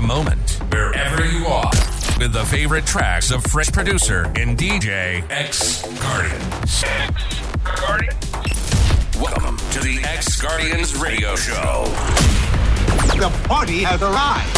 the moment, wherever you are, with the favorite tracks of fresh producer and DJ X Guardians. X Guardians. Welcome to the X Guardians Radio Show. The party has arrived.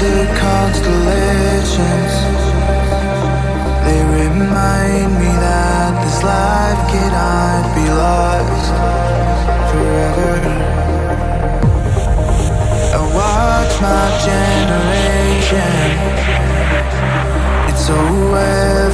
the constellations. They remind me that this life cannot be lost forever. I watch my generation. It's so well.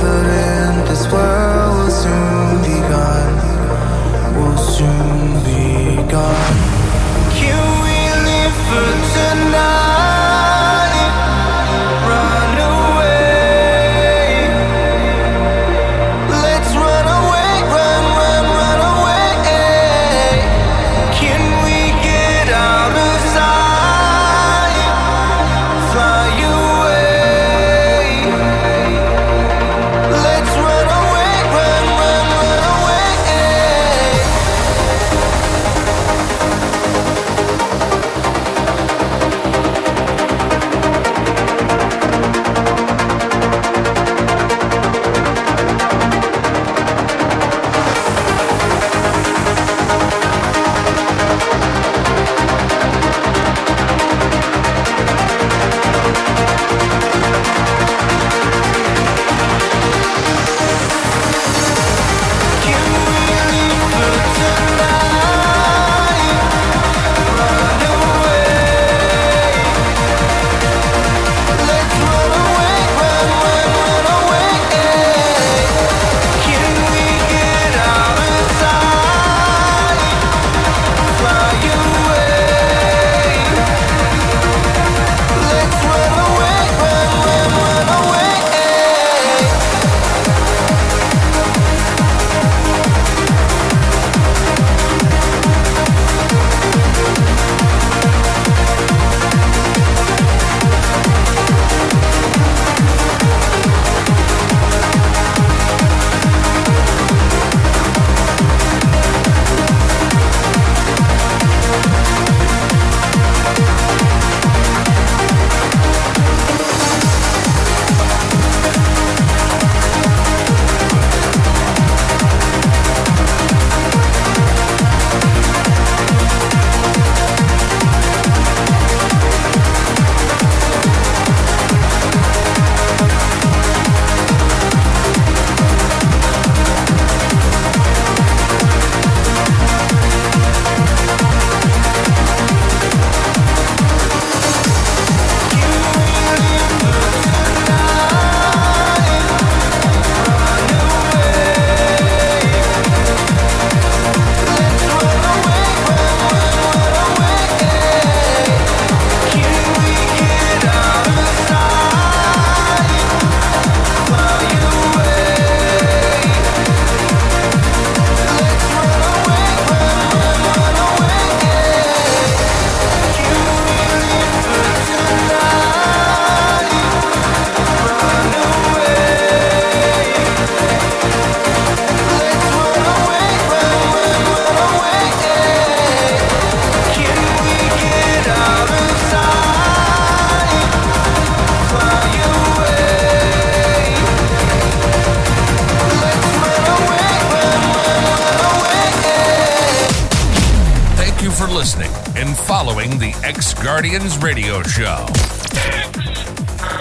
Listening and following the X Guardians radio show.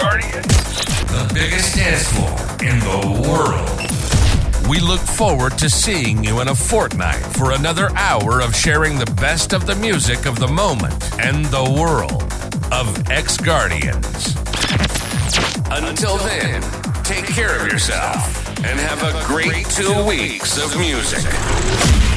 Guardians, the biggest dance floor in the world. We look forward to seeing you in a fortnight for another hour of sharing the best of the music of the moment and the world of X Guardians. Until then, take care of yourself and have a great two weeks of music.